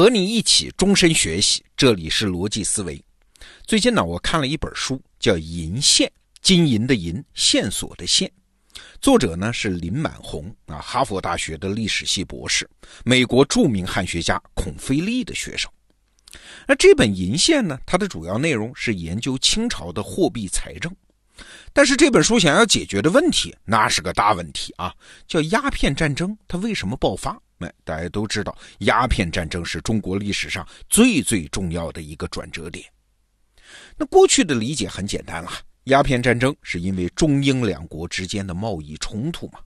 和你一起终身学习，这里是逻辑思维。最近呢，我看了一本书，叫《银线》，金银的银，线索的线。作者呢是林满红啊，哈佛大学的历史系博士，美国著名汉学家孔飞利的学生。那这本《银线》呢，它的主要内容是研究清朝的货币财政。但是这本书想要解决的问题，那是个大问题啊，叫鸦片战争，它为什么爆发？哎，大家都知道，鸦片战争是中国历史上最最重要的一个转折点。那过去的理解很简单了，鸦片战争是因为中英两国之间的贸易冲突嘛。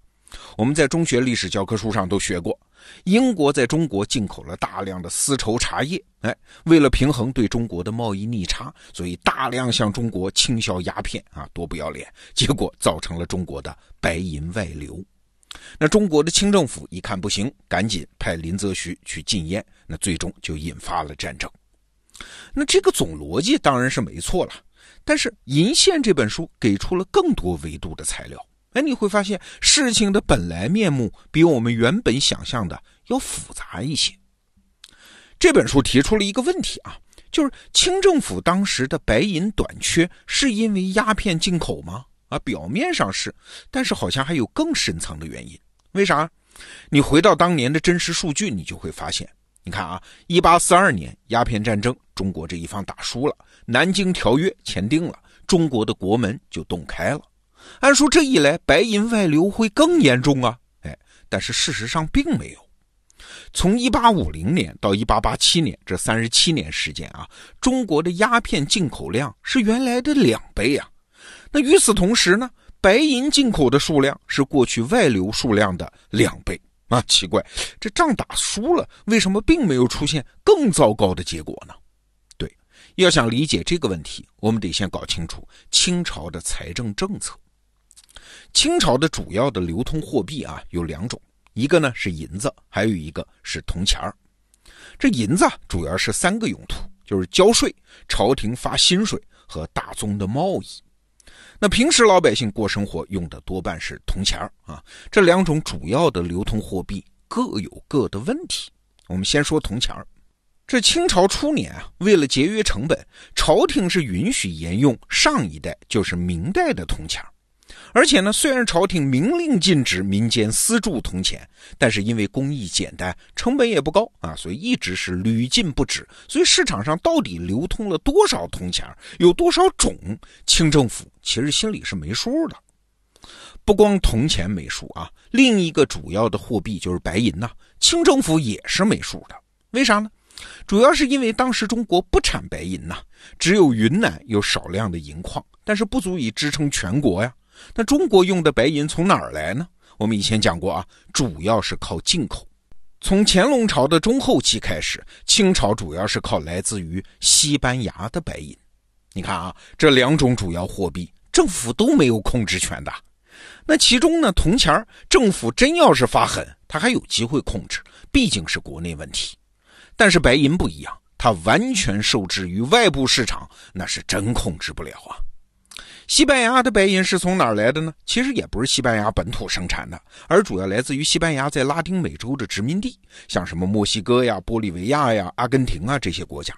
我们在中学历史教科书上都学过，英国在中国进口了大量的丝绸茶叶，哎，为了平衡对中国的贸易逆差，所以大量向中国倾销鸦片啊，多不要脸！结果造成了中国的白银外流。那中国的清政府一看不行，赶紧派林则徐去禁烟，那最终就引发了战争。那这个总逻辑当然是没错了，但是《银线》这本书给出了更多维度的材料。哎，你会发现事情的本来面目比我们原本想象的要复杂一些。这本书提出了一个问题啊，就是清政府当时的白银短缺是因为鸦片进口吗？啊，表面上是，但是好像还有更深层的原因。为啥？你回到当年的真实数据，你就会发现，你看啊，一八四二年鸦片战争，中国这一方打输了，南京条约签订了，中国的国门就洞开了。按说这一来，白银外流会更严重啊！哎，但是事实上并没有。从一八五零年到一八八七年这三十七年时间啊，中国的鸦片进口量是原来的两倍啊。那与此同时呢，白银进口的数量是过去外流数量的两倍啊！奇怪，这仗打输了，为什么并没有出现更糟糕的结果呢？对，要想理解这个问题，我们得先搞清楚清朝的财政政策。清朝的主要的流通货币啊有两种，一个呢是银子，还有一个是铜钱儿。这银子主要是三个用途，就是交税、朝廷发薪水和大宗的贸易。那平时老百姓过生活用的多半是铜钱儿啊，这两种主要的流通货币各有各的问题。我们先说铜钱儿，这清朝初年啊，为了节约成本，朝廷是允许沿用上一代，就是明代的铜钱儿。而且呢，虽然朝廷明令禁止民间私铸铜钱，但是因为工艺简单，成本也不高啊，所以一直是屡禁不止。所以市场上到底流通了多少铜钱，有多少种，清政府其实心里是没数的。不光铜钱没数啊，另一个主要的货币就是白银呐，清政府也是没数的。为啥呢？主要是因为当时中国不产白银呐，只有云南有少量的银矿，但是不足以支撑全国呀。那中国用的白银从哪儿来呢？我们以前讲过啊，主要是靠进口。从乾隆朝的中后期开始，清朝主要是靠来自于西班牙的白银。你看啊，这两种主要货币，政府都没有控制权的。那其中呢，铜钱儿政府真要是发狠，他还有机会控制，毕竟是国内问题。但是白银不一样，它完全受制于外部市场，那是真控制不了啊。西班牙的白银是从哪儿来的呢？其实也不是西班牙本土生产的，而主要来自于西班牙在拉丁美洲的殖民地，像什么墨西哥呀、玻利维亚呀、阿根廷啊这些国家。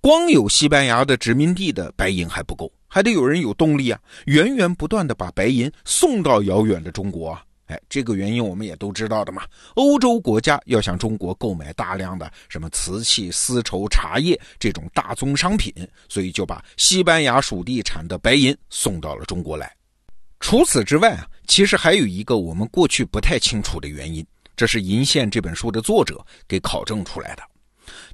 光有西班牙的殖民地的白银还不够，还得有人有动力啊，源源不断的把白银送到遥远的中国啊。哎，这个原因我们也都知道的嘛。欧洲国家要向中国购买大量的什么瓷器、丝绸、茶叶这种大宗商品，所以就把西班牙属地产的白银送到了中国来。除此之外啊，其实还有一个我们过去不太清楚的原因，这是《银线》这本书的作者给考证出来的。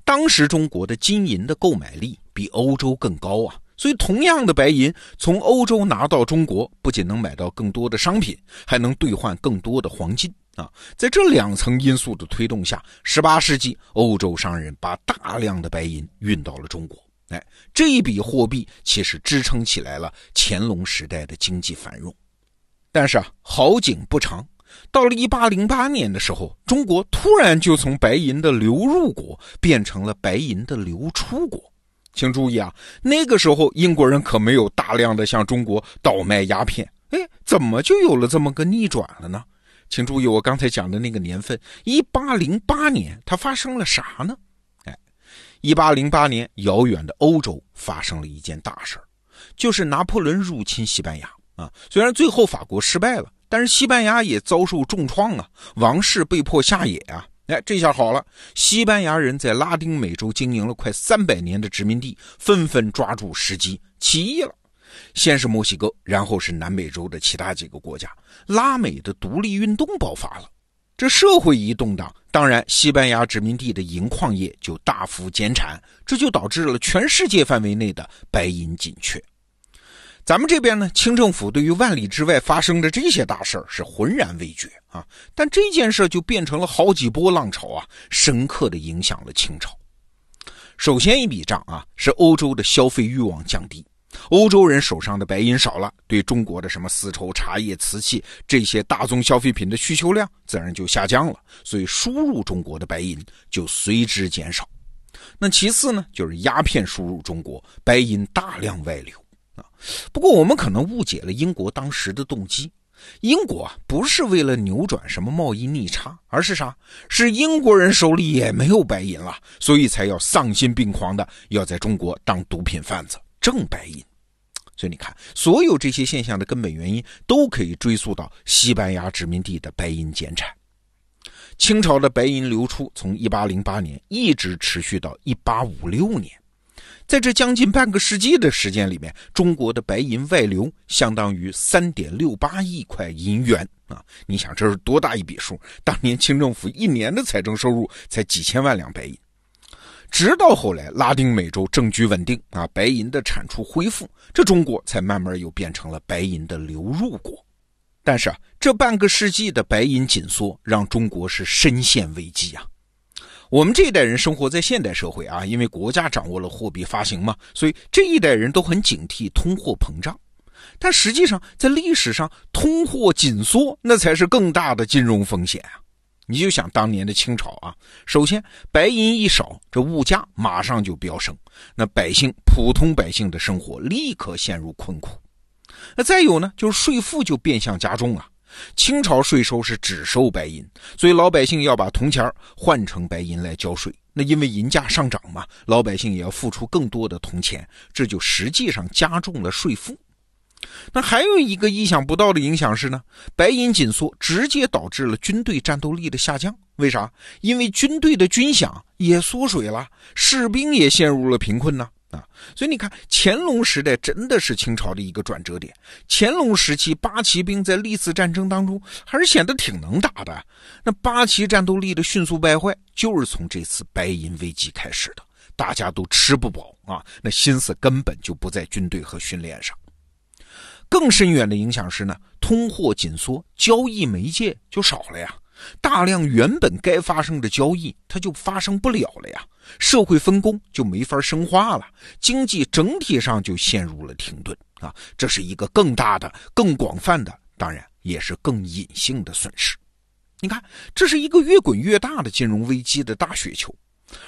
当时中国的金银的购买力比欧洲更高啊。所以，同样的白银从欧洲拿到中国，不仅能买到更多的商品，还能兑换更多的黄金啊！在这两层因素的推动下，十八世纪欧洲商人把大量的白银运到了中国。哎，这一笔货币其实支撑起来了乾隆时代的经济繁荣。但是啊，好景不长，到了一八零八年的时候，中国突然就从白银的流入国变成了白银的流出国。请注意啊，那个时候英国人可没有大量的向中国倒卖鸦片。哎，怎么就有了这么个逆转了呢？请注意我刚才讲的那个年份，一八零八年，它发生了啥呢？一八零八年，遥远的欧洲发生了一件大事儿，就是拿破仑入侵西班牙啊。虽然最后法国失败了，但是西班牙也遭受重创啊，王室被迫下野啊。哎，这下好了，西班牙人在拉丁美洲经营了快三百年的殖民地，纷纷抓住时机起义了。先是墨西哥，然后是南美洲的其他几个国家，拉美的独立运动爆发了。这社会一动荡，当然西班牙殖民地的银矿业就大幅减产，这就导致了全世界范围内的白银紧缺。咱们这边呢，清政府对于万里之外发生的这些大事是浑然未觉啊，但这件事就变成了好几波浪潮啊，深刻的影响了清朝。首先一笔账啊，是欧洲的消费欲望降低。欧洲人手上的白银少了，对中国的什么丝绸、茶叶、瓷器这些大宗消费品的需求量自然就下降了，所以输入中国的白银就随之减少。那其次呢，就是鸦片输入中国，白银大量外流啊。不过我们可能误解了英国当时的动机，英国啊不是为了扭转什么贸易逆差，而是啥？是英国人手里也没有白银了，所以才要丧心病狂的要在中国当毒品贩子。挣白银，所以你看，所有这些现象的根本原因都可以追溯到西班牙殖民地的白银减产。清朝的白银流出从1808年一直持续到1856年，在这将近半个世纪的时间里面，中国的白银外流相当于3.68亿块银元啊！你想这是多大一笔数？当年清政府一年的财政收入才几千万两白银。直到后来，拉丁美洲政局稳定啊，白银的产出恢复，这中国才慢慢又变成了白银的流入国。但是啊，这半个世纪的白银紧缩，让中国是深陷危机啊。我们这一代人生活在现代社会啊，因为国家掌握了货币发行嘛，所以这一代人都很警惕通货膨胀。但实际上，在历史上，通货紧缩那才是更大的金融风险啊。你就想当年的清朝啊，首先白银一少，这物价马上就飙升，那百姓普通百姓的生活立刻陷入困苦。那再有呢，就是税负就变相加重了。清朝税收是只收白银，所以老百姓要把铜钱换成白银来交税。那因为银价上涨嘛，老百姓也要付出更多的铜钱，这就实际上加重了税负。那还有一个意想不到的影响是呢，白银紧缩直接导致了军队战斗力的下降。为啥？因为军队的军饷也缩水了，士兵也陷入了贫困呢。啊所以你看，乾隆时代真的是清朝的一个转折点。乾隆时期，八旗兵在历次战争当中还是显得挺能打的。那八旗战斗力的迅速败坏，就是从这次白银危机开始的。大家都吃不饱啊，那心思根本就不在军队和训练上。更深远的影响是呢，通货紧缩，交易媒介就少了呀，大量原本该发生的交易它就发生不了了呀，社会分工就没法儿深化了，经济整体上就陷入了停顿啊，这是一个更大的、更广泛的，当然也是更隐性的损失。你看，这是一个越滚越大的金融危机的大雪球。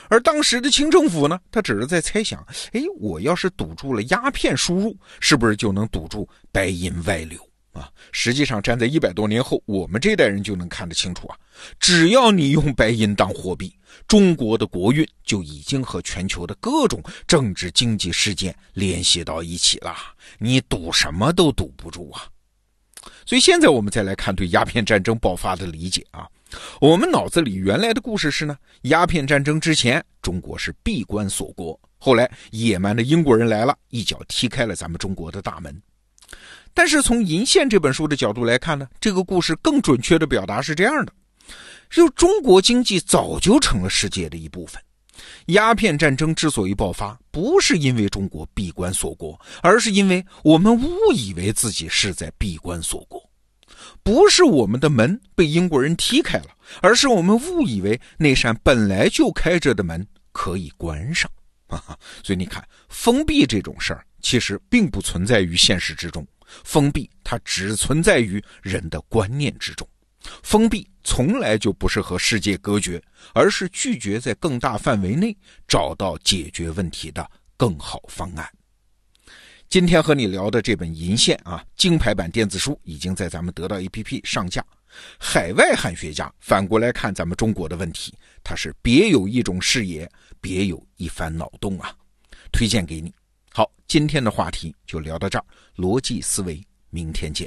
而当时的清政府呢，他只是在猜想：哎，我要是堵住了鸦片输入，是不是就能堵住白银外流啊？实际上，站在一百多年后，我们这代人就能看得清楚啊！只要你用白银当货币，中国的国运就已经和全球的各种政治经济事件联系到一起了，你赌什么都堵不住啊！所以现在我们再来看对鸦片战争爆发的理解啊。我们脑子里原来的故事是呢，鸦片战争之前，中国是闭关锁国，后来野蛮的英国人来了，一脚踢开了咱们中国的大门。但是从《银线》这本书的角度来看呢，这个故事更准确的表达是这样的：就中国经济早就成了世界的一部分。鸦片战争之所以爆发，不是因为中国闭关锁国，而是因为我们误以为自己是在闭关锁国。不是我们的门被英国人踢开了，而是我们误以为那扇本来就开着的门可以关上。所以你看，封闭这种事儿其实并不存在于现实之中，封闭它只存在于人的观念之中。封闭从来就不是和世界隔绝，而是拒绝在更大范围内找到解决问题的更好方案。今天和你聊的这本《银线》啊，金牌版电子书已经在咱们得到 APP 上架。海外汉学家反过来看咱们中国的问题，他是别有一种视野，别有一番脑洞啊！推荐给你。好，今天的话题就聊到这儿，逻辑思维，明天见。